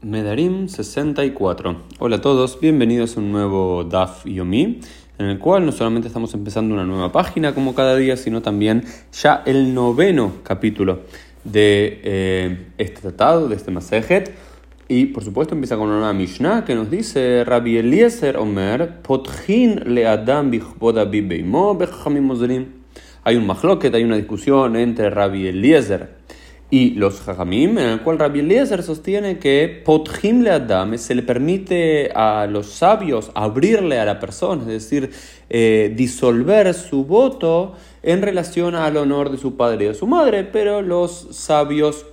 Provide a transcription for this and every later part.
Medarim 64. Hola a todos, bienvenidos a un nuevo DAF Yomi, en el cual no solamente estamos empezando una nueva página como cada día, sino también ya el noveno capítulo de eh, este tratado, de este Masejet. Y por supuesto empieza con una Mishnah que nos dice Rabbi Eliezer Omer, Potchin le Adam Hay un mahloket, hay una discusión entre Rabbi Eliezer y los Jajamim, en el cual Rabbi Eliezer sostiene que Potjim le Adam se le permite a los sabios abrirle a la persona, es decir, eh, disolver su voto en relación al honor de su padre y de su madre, pero los sabios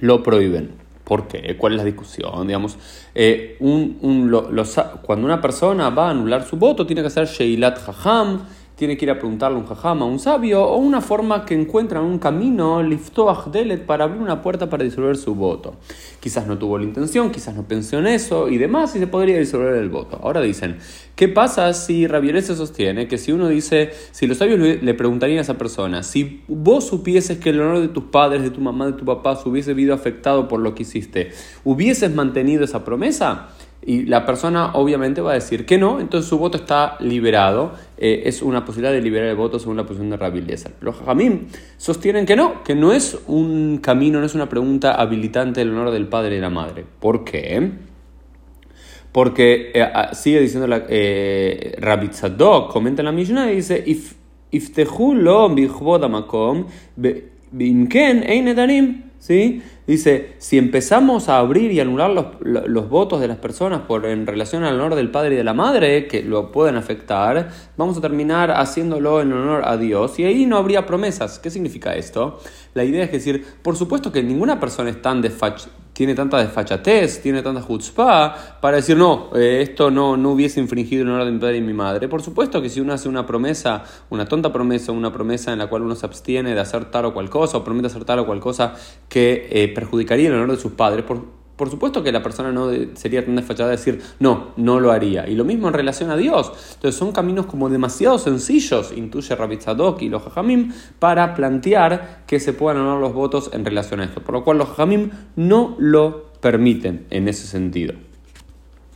lo prohíben. ¿Por qué? ¿Cuál es la discusión? Digamos, eh, cuando una persona va a anular su voto, tiene que hacer Sheilat Jajam tiene que ir a preguntarle a un jajama, a un sabio, o una forma que encuentra un camino, liftoach delet, para abrir una puerta para disolver su voto. Quizás no tuvo la intención, quizás no pensó en eso y demás, y se podría disolver el voto. Ahora dicen, ¿qué pasa si Rabieles se sostiene que si uno dice, si los sabios le preguntarían a esa persona, si vos supieses que el honor de tus padres, de tu mamá, de tu papá se hubiese visto afectado por lo que hiciste, ¿hubieses mantenido esa promesa? Y la persona obviamente va a decir que no, entonces su voto está liberado, eh, es una posibilidad de liberar el voto según la posición de Rabbi Eliezer. Los Jajamim sostienen que no, que no es un camino, no es una pregunta habilitante del honor del padre y la madre. ¿Por qué? Porque eh, ah, sigue diciendo la, eh, Rabbi Tzadok, comenta en la Mishnah y dice, if, bimken einedarim, ¿sí? Dice, si empezamos a abrir y anular los, los, votos de las personas por, en relación al honor del padre y de la madre, que lo pueden afectar, vamos a terminar haciéndolo en honor a Dios y ahí no habría promesas. ¿Qué significa esto? La idea es decir, por supuesto que ninguna persona es tan desfach tiene tanta desfachatez, tiene tanta chutzpah, para decir, no, eh, esto no, no hubiese infringido el honor de mi padre y mi madre. Por supuesto que si uno hace una promesa, una tonta promesa, una promesa en la cual uno se abstiene de hacer tal o cual cosa, o promete hacer tal o cual cosa que eh, perjudicaría el honor de sus padres, por, por supuesto que la persona no sería tan desfachada de decir, no, no lo haría. Y lo mismo en relación a Dios. Entonces son caminos como demasiado sencillos, intuye Rabbi y los Jajamim, para plantear que se puedan honrar los votos en relación a esto. Por lo cual los Jajamim no lo permiten en ese sentido.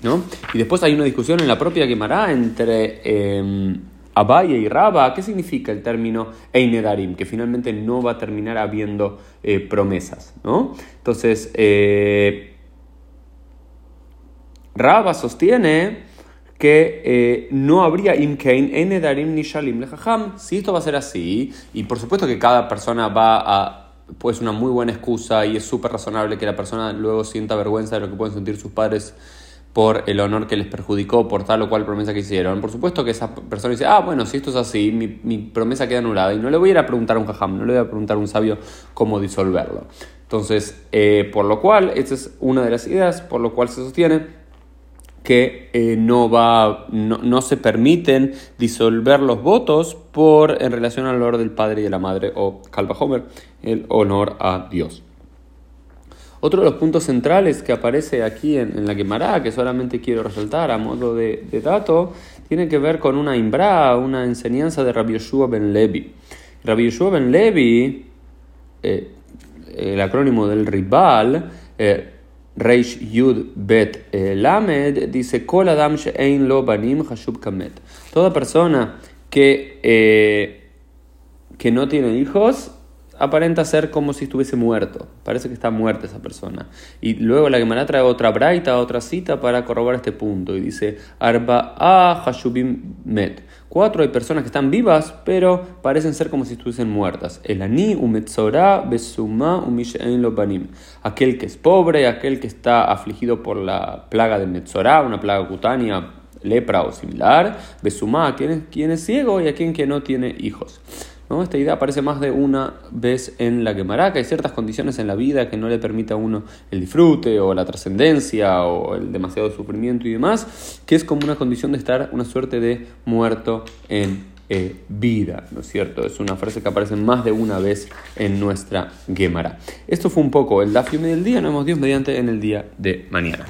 ¿no? Y después hay una discusión en la propia Gemara entre... Eh, Abaya y Raba, ¿qué significa el término Einedarim? Que finalmente no va a terminar habiendo eh, promesas, ¿no? Entonces, eh, Raba sostiene que eh, no habría imkein enedarim ni shalim lejaham. Si esto va a ser así, y por supuesto que cada persona va a pues una muy buena excusa y es súper razonable que la persona luego sienta vergüenza de lo que pueden sentir sus padres por el honor que les perjudicó por tal o cual promesa que hicieron. Por supuesto que esa persona dice, ah, bueno, si esto es así, mi, promesa queda anulada y no le voy a ir a preguntar a un jajam, no le voy a preguntar a un sabio cómo disolverlo. Entonces, eh, por lo cual, esta es una de las ideas por lo cual se sostiene que eh, no, va, no, se permiten disolver los votos por, en relación al honor del padre y de la madre, o Calva Homer, el honor a Dios. Otro de los puntos centrales que aparece aquí en, la Gemara, que solamente quiero resaltar a modo de, dato, tiene que ver con una imbra, una enseñanza de Rabbi Yeshua ben Levi. Rabbi Yeshua ben Levi, eh, el acrónimo del Ribal, eh, Reish Yud Bet eh, Lamed dice Kol Adam She'ein Lo Banim Hashub Kamet. Toda persona que, eh, que no tiene hijos aparenta ser como si estuviese muerto. Parece que está muerta esa persona. Y luego la Gemara trae otra braita, otra cita para corroborar este punto. Y dice, Arba Hashubim Met. Cuatro hay personas que están vivas, pero parecen ser como si estuviesen muertas. El Ani, Umetzorah, Besuma, Umishein Lobanim. Aquel que es pobre, aquel que está afligido por la plaga de Metzorah, una plaga cutánea, lepra o similar. Besuma, a quien, quien es ciego y a quien que no tiene hijos. Esta idea aparece más de una vez en la Gemara, que hay ciertas condiciones en la vida que no le permite a uno el disfrute o la trascendencia o el demasiado sufrimiento y demás, que es como una condición de estar una suerte de muerto en eh, vida, ¿no es cierto? Es una frase que aparece más de una vez en nuestra Gemara. Esto fue un poco el Dafiume del día, nos vemos Dios mediante en el día de mañana.